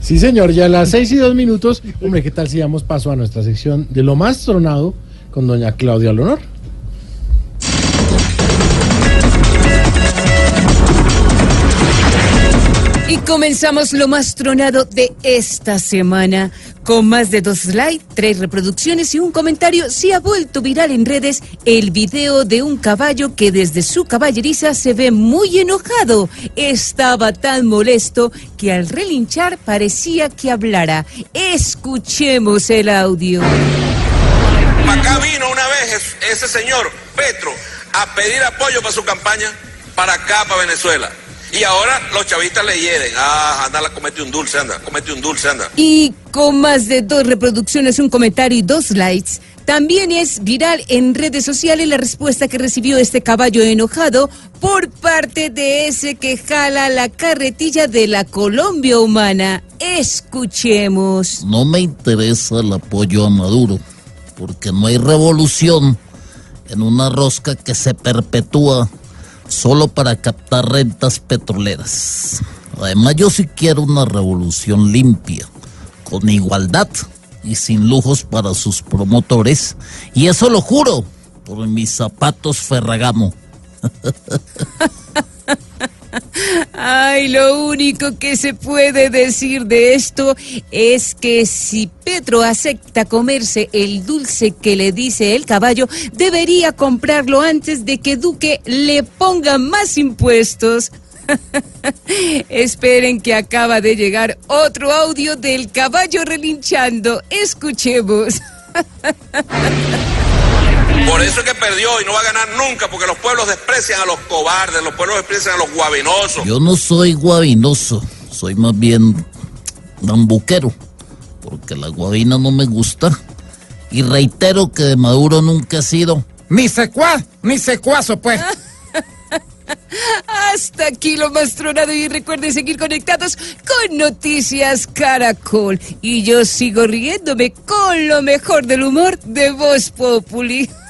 Sí, señor, ya a las seis y dos minutos. Hombre, ¿qué tal si damos paso a nuestra sección de lo más tronado con doña Claudia Leonor? Comenzamos lo más tronado de esta semana. Con más de dos likes, tres reproducciones y un comentario, se ha vuelto viral en redes el video de un caballo que desde su caballeriza se ve muy enojado. Estaba tan molesto que al relinchar parecía que hablara. Escuchemos el audio. Acá vino una vez ese señor, Petro, a pedir apoyo para su campaña, para acá, para Venezuela. Y ahora los chavistas le hieden. Ah, anda, comete un dulce, anda, comete un dulce, anda. Y con más de dos reproducciones, un comentario y dos likes, también es viral en redes sociales la respuesta que recibió este caballo enojado por parte de ese que jala la carretilla de la Colombia humana. Escuchemos. No me interesa el apoyo a Maduro, porque no hay revolución en una rosca que se perpetúa solo para captar rentas petroleras. Además, yo sí quiero una revolución limpia, con igualdad y sin lujos para sus promotores. Y eso lo juro por mis zapatos Ferragamo. Ay, lo único que se puede decir de esto es que si Petro acepta comerse el dulce que le dice el caballo, debería comprarlo antes de que Duque le ponga más impuestos. Esperen que acaba de llegar otro audio del caballo relinchando. Escuchemos. perdió y no va a ganar nunca, porque los pueblos desprecian a los cobardes, los pueblos desprecian a los guabinosos. Yo no soy guabinoso, soy más bien bambuquero, porque la guabina no me gusta. Y reitero que de Maduro nunca ha sido Ni secuaz, ni secuazo, pues. Hasta aquí lo más tronado y recuerden seguir conectados con Noticias Caracol. Y yo sigo riéndome con lo mejor del humor de Voz Populi.